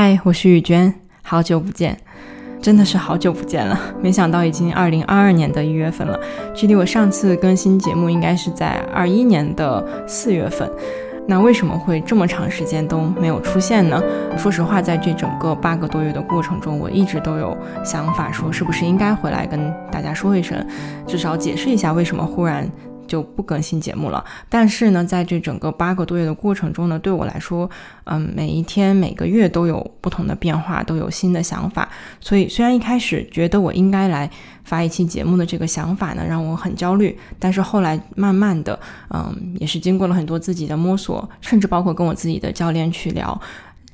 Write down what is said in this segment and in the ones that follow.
嗨，我是雨娟，好久不见，真的是好久不见了。没想到已经二零二二年的一月份了，距离我上次更新节目应该是在二一年的四月份。那为什么会这么长时间都没有出现呢？说实话，在这整个八个多月的过程中，我一直都有想法说，是不是应该回来跟大家说一声，至少解释一下为什么忽然就不更新节目了。但是呢，在这整个八个多月的过程中呢，对我来说，嗯，每一天每个月都有不同的变化，都有新的想法。所以虽然一开始觉得我应该来。发一期节目的这个想法呢，让我很焦虑。但是后来慢慢的，嗯，也是经过了很多自己的摸索，甚至包括跟我自己的教练去聊。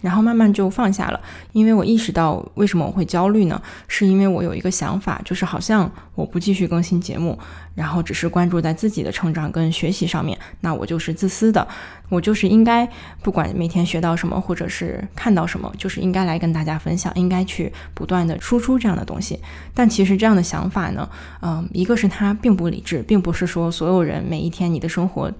然后慢慢就放下了，因为我意识到为什么我会焦虑呢？是因为我有一个想法，就是好像我不继续更新节目，然后只是关注在自己的成长跟学习上面，那我就是自私的，我就是应该不管每天学到什么或者是看到什么，就是应该来跟大家分享，应该去不断的输出这样的东西。但其实这样的想法呢，嗯，一个是它并不理智，并不是说所有人每一天你的生活。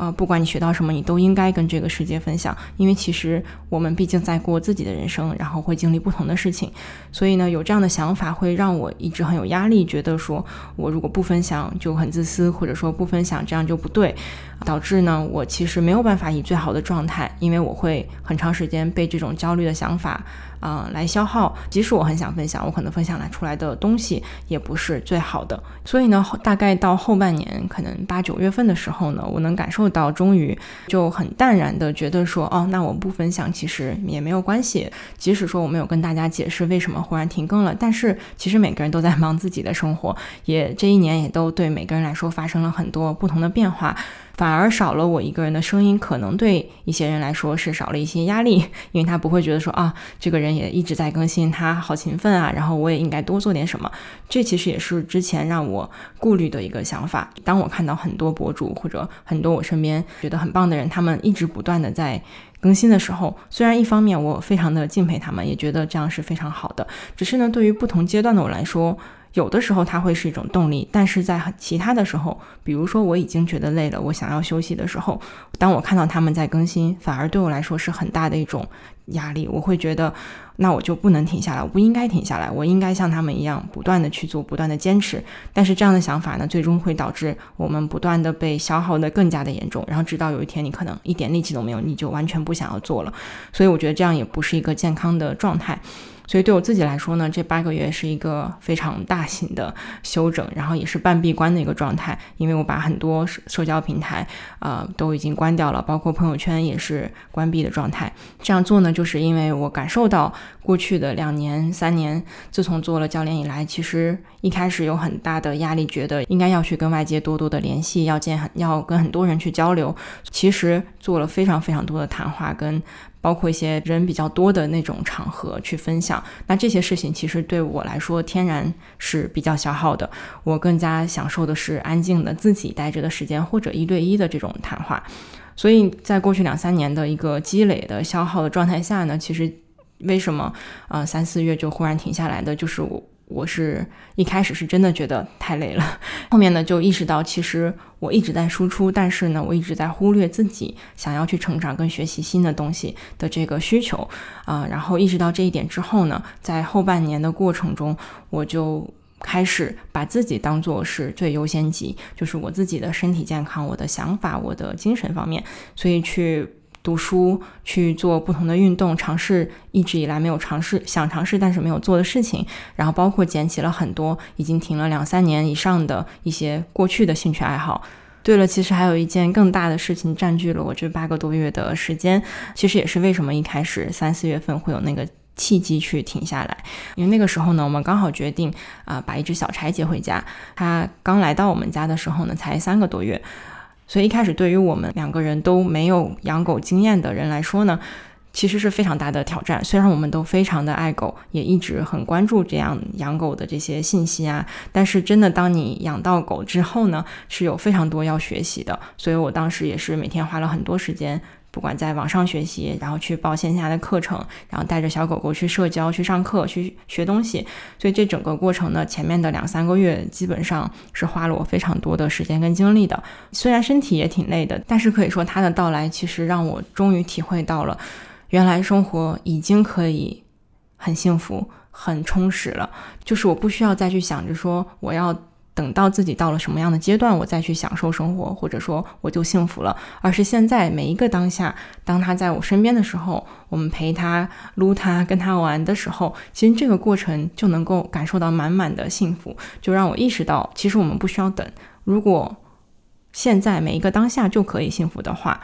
呃，不管你学到什么，你都应该跟这个世界分享，因为其实我们毕竟在过自己的人生，然后会经历不同的事情，所以呢，有这样的想法会让我一直很有压力，觉得说我如果不分享就很自私，或者说不分享这样就不对，导致呢，我其实没有办法以最好的状态，因为我会很长时间被这种焦虑的想法。啊，来消耗。即使我很想分享，我可能分享来出来的东西也不是最好的。所以呢，大概到后半年，可能八九月份的时候呢，我能感受到，终于就很淡然的觉得说，哦，那我不分享其实也没有关系。即使说我没有跟大家解释为什么忽然停更了，但是其实每个人都在忙自己的生活，也这一年也都对每个人来说发生了很多不同的变化。反而少了我一个人的声音，可能对一些人来说是少了一些压力，因为他不会觉得说啊，这个人也一直在更新，他好勤奋啊，然后我也应该多做点什么。这其实也是之前让我顾虑的一个想法。当我看到很多博主或者很多我身边觉得很棒的人，他们一直不断的在更新的时候，虽然一方面我非常的敬佩他们，也觉得这样是非常好的，只是呢，对于不同阶段的我来说。有的时候它会是一种动力，但是在其他的时候，比如说我已经觉得累了，我想要休息的时候，当我看到他们在更新，反而对我来说是很大的一种压力。我会觉得，那我就不能停下来，我不应该停下来，我应该像他们一样不断的去做，不断的坚持。但是这样的想法呢，最终会导致我们不断的被消耗的更加的严重，然后直到有一天你可能一点力气都没有，你就完全不想要做了。所以我觉得这样也不是一个健康的状态。所以对我自己来说呢，这八个月是一个非常大型的休整，然后也是半闭关的一个状态，因为我把很多社交平台啊都已经关掉了，包括朋友圈也是关闭的状态。这样做呢，就是因为我感受到过去的两年、三年，自从做了教练以来，其实一开始有很大的压力，觉得应该要去跟外界多多的联系，要见很要跟很多人去交流。其实做了非常非常多的谈话跟。包括一些人比较多的那种场合去分享，那这些事情其实对我来说天然是比较消耗的。我更加享受的是安静的自己待着的时间，或者一对一的这种谈话。所以在过去两三年的一个积累的消耗的状态下呢，其实为什么呃三四月就忽然停下来的，就是我。我是一开始是真的觉得太累了，后面呢就意识到，其实我一直在输出，但是呢我一直在忽略自己想要去成长跟学习新的东西的这个需求啊。然后意识到这一点之后呢，在后半年的过程中，我就开始把自己当做是最优先级，就是我自己的身体健康、我的想法、我的精神方面，所以去。读书，去做不同的运动，尝试一直以来没有尝试、想尝试但是没有做的事情，然后包括捡起了很多已经停了两三年以上的一些过去的兴趣爱好。对了，其实还有一件更大的事情占据了我这八个多月的时间，其实也是为什么一开始三四月份会有那个契机去停下来，因为那个时候呢，我们刚好决定啊把一只小柴接回家，它刚来到我们家的时候呢，才三个多月。所以一开始，对于我们两个人都没有养狗经验的人来说呢，其实是非常大的挑战。虽然我们都非常的爱狗，也一直很关注这样养狗的这些信息啊，但是真的当你养到狗之后呢，是有非常多要学习的。所以我当时也是每天花了很多时间。不管在网上学习，然后去报线下的课程，然后带着小狗狗去社交、去上课、去学东西，所以这整个过程呢，前面的两三个月基本上是花了我非常多的时间跟精力的。虽然身体也挺累的，但是可以说它的到来其实让我终于体会到了。原来生活已经可以很幸福、很充实了，就是我不需要再去想着说我要。等到自己到了什么样的阶段，我再去享受生活，或者说我就幸福了。而是现在每一个当下，当他在我身边的时候，我们陪他撸他，跟他玩的时候，其实这个过程就能够感受到满满的幸福，就让我意识到，其实我们不需要等。如果现在每一个当下就可以幸福的话，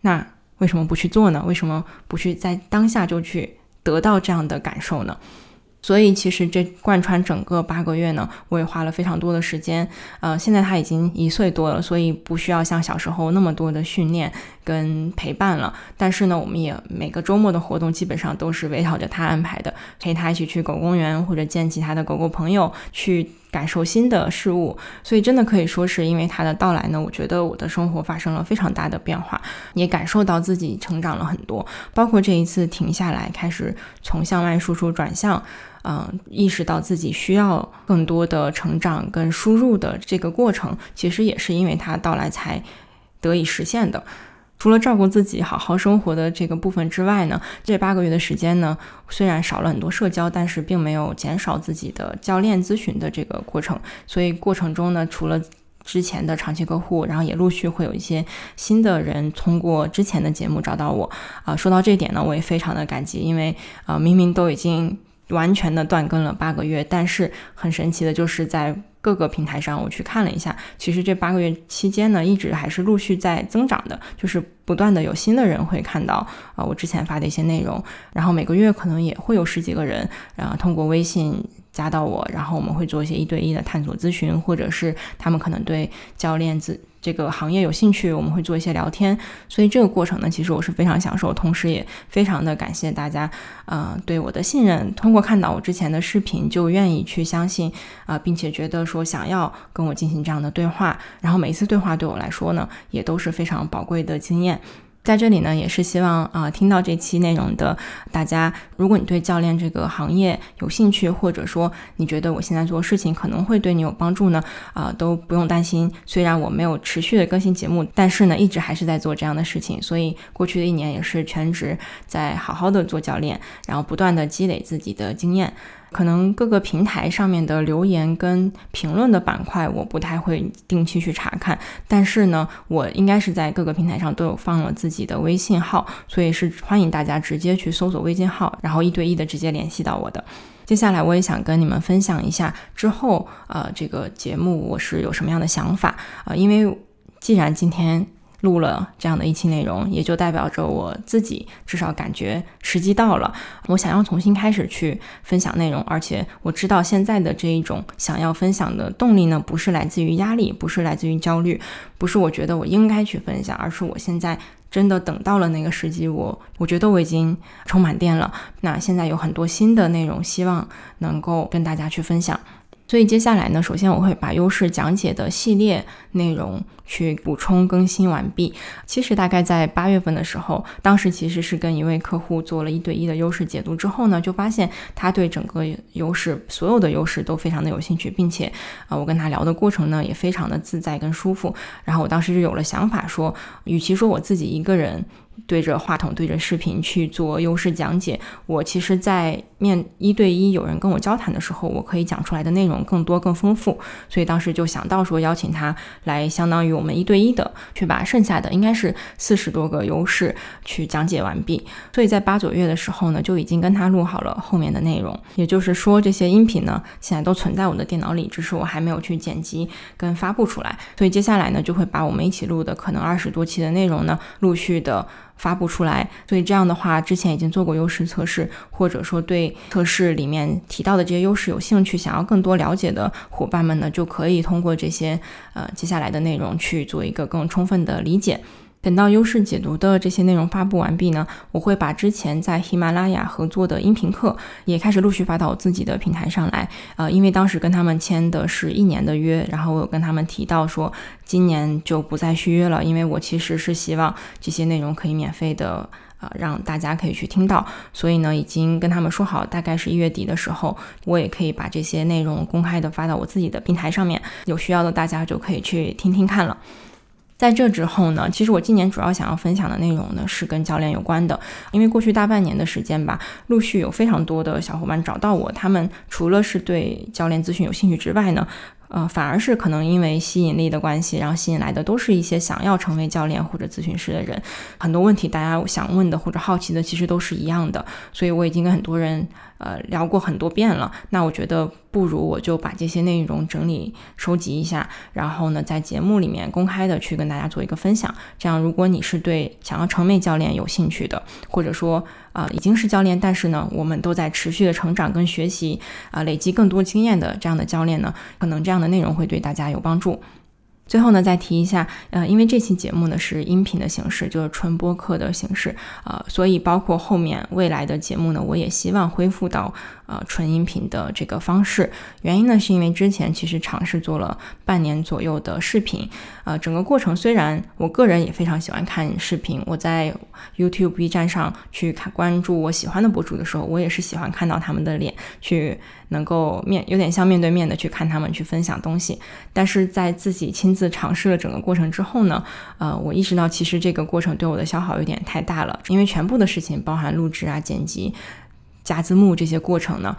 那为什么不去做呢？为什么不去在当下就去得到这样的感受呢？所以其实这贯穿整个八个月呢，我也花了非常多的时间。呃，现在他已经一岁多了，所以不需要像小时候那么多的训练跟陪伴了。但是呢，我们也每个周末的活动基本上都是围绕着他安排的，陪他一起去狗公园或者见其他的狗狗朋友，去感受新的事物。所以真的可以说是因为他的到来呢，我觉得我的生活发生了非常大的变化，也感受到自己成长了很多。包括这一次停下来，开始从向外输出转向。嗯，意识到自己需要更多的成长跟输入的这个过程，其实也是因为它到来才得以实现的。除了照顾自己、好好生活的这个部分之外呢，这八个月的时间呢，虽然少了很多社交，但是并没有减少自己的教练咨询的这个过程。所以过程中呢，除了之前的长期客户，然后也陆续会有一些新的人通过之前的节目找到我。啊，说到这点呢，我也非常的感激，因为啊，明明都已经。完全的断更了八个月，但是很神奇的就是在各个平台上，我去看了一下，其实这八个月期间呢，一直还是陆续在增长的，就是不断的有新的人会看到啊我之前发的一些内容，然后每个月可能也会有十几个人，然后通过微信加到我，然后我们会做一些一对一的探索咨询，或者是他们可能对教练自。这个行业有兴趣，我们会做一些聊天，所以这个过程呢，其实我是非常享受，同时也非常的感谢大家，呃，对我的信任。通过看到我之前的视频，就愿意去相信啊，并且觉得说想要跟我进行这样的对话，然后每一次对话对我来说呢，也都是非常宝贵的经验。在这里呢，也是希望啊，听到这期内容的大家，如果你对教练这个行业有兴趣，或者说你觉得我现在做事情可能会对你有帮助呢，啊，都不用担心。虽然我没有持续的更新节目，但是呢，一直还是在做这样的事情。所以过去的一年也是全职在好好的做教练，然后不断的积累自己的经验。可能各个平台上面的留言跟评论的板块，我不太会定期去查看。但是呢，我应该是在各个平台上都有放了自己的微信号，所以是欢迎大家直接去搜索微信号，然后一对一的直接联系到我的。接下来我也想跟你们分享一下之后，呃，这个节目我是有什么样的想法啊？因为既然今天。录了这样的一期内容，也就代表着我自己至少感觉时机到了，我想要重新开始去分享内容，而且我知道现在的这一种想要分享的动力呢，不是来自于压力，不是来自于焦虑，不是我觉得我应该去分享，而是我现在真的等到了那个时机，我我觉得我已经充满电了，那现在有很多新的内容，希望能够跟大家去分享。所以接下来呢，首先我会把优势讲解的系列内容去补充更新完毕。其实大概在八月份的时候，当时其实是跟一位客户做了一对一的优势解读之后呢，就发现他对整个优势所有的优势都非常的有兴趣，并且啊，我跟他聊的过程呢也非常的自在跟舒服。然后我当时就有了想法，说与其说我自己一个人。对着话筒，对着视频去做优势讲解。我其实，在面一对一有人跟我交谈的时候，我可以讲出来的内容更多、更丰富。所以当时就想到说，邀请他来，相当于我们一对一的去把剩下的应该是四十多个优势去讲解完毕。所以在八九月的时候呢，就已经跟他录好了后面的内容。也就是说，这些音频呢，现在都存在我的电脑里，只是我还没有去剪辑跟发布出来。所以接下来呢，就会把我们一起录的可能二十多期的内容呢，陆续的。发布出来，所以这样的话，之前已经做过优势测试，或者说对测试里面提到的这些优势有兴趣，想要更多了解的伙伴们呢，就可以通过这些呃接下来的内容去做一个更充分的理解。等到优势解读的这些内容发布完毕呢，我会把之前在喜马拉雅合作的音频课也开始陆续发到我自己的平台上来。呃，因为当时跟他们签的是一年的约，然后我有跟他们提到说，今年就不再续约了，因为我其实是希望这些内容可以免费的，呃，让大家可以去听到。所以呢，已经跟他们说好，大概是一月底的时候，我也可以把这些内容公开的发到我自己的平台上面，有需要的大家就可以去听听看了。在这之后呢，其实我今年主要想要分享的内容呢是跟教练有关的，因为过去大半年的时间吧，陆续有非常多的小伙伴找到我，他们除了是对教练咨询有兴趣之外呢。呃，反而是可能因为吸引力的关系，然后吸引来的都是一些想要成为教练或者咨询师的人。很多问题大家想问的或者好奇的，其实都是一样的。所以我已经跟很多人呃聊过很多遍了。那我觉得不如我就把这些内容整理收集一下，然后呢，在节目里面公开的去跟大家做一个分享。这样，如果你是对想要成为教练有兴趣的，或者说啊已经是教练，但是呢，我们都在持续的成长跟学习啊，累积更多经验的这样的教练呢，可能这样的。内容会对大家有帮助。最后呢，再提一下，呃，因为这期节目呢是音频的形式，就是纯播客的形式，呃，所以包括后面未来的节目呢，我也希望恢复到呃纯音频的这个方式。原因呢，是因为之前其实尝试做了半年左右的视频，呃，整个过程虽然我个人也非常喜欢看视频，我在 YouTube、B 站上去看关注我喜欢的博主的时候，我也是喜欢看到他们的脸，去能够面有点像面对面的去看他们去分享东西，但是在自己亲自尝试了整个过程之后呢，呃，我意识到其实这个过程对我的消耗有点太大了，因为全部的事情，包含录制啊、剪辑、加字幕这些过程呢。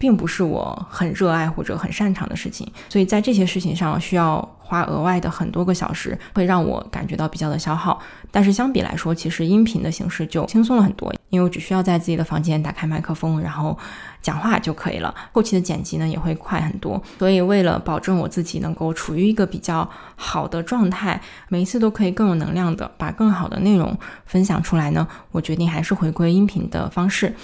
并不是我很热爱或者很擅长的事情，所以在这些事情上需要花额外的很多个小时，会让我感觉到比较的消耗。但是相比来说，其实音频的形式就轻松了很多，因为我只需要在自己的房间打开麦克风，然后讲话就可以了。后期的剪辑呢也会快很多。所以为了保证我自己能够处于一个比较好的状态，每一次都可以更有能量的把更好的内容分享出来呢，我决定还是回归音频的方式。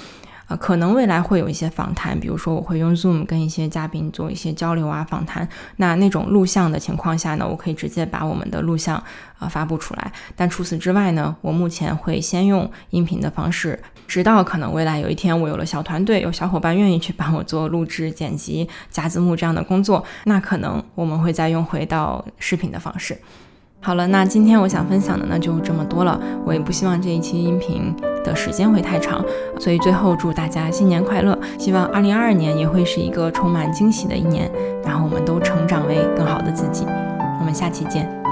啊，可能未来会有一些访谈，比如说我会用 Zoom 跟一些嘉宾做一些交流啊访谈。那那种录像的情况下呢，我可以直接把我们的录像啊发布出来。但除此之外呢，我目前会先用音频的方式，直到可能未来有一天我有了小团队，有小伙伴愿意去帮我做录制、剪辑、加字幕这样的工作，那可能我们会再用回到视频的方式。好了，那今天我想分享的呢就这么多了。我也不希望这一期音频的时间会太长，所以最后祝大家新年快乐！希望二零二二年也会是一个充满惊喜的一年，然后我们都成长为更好的自己。我们下期见。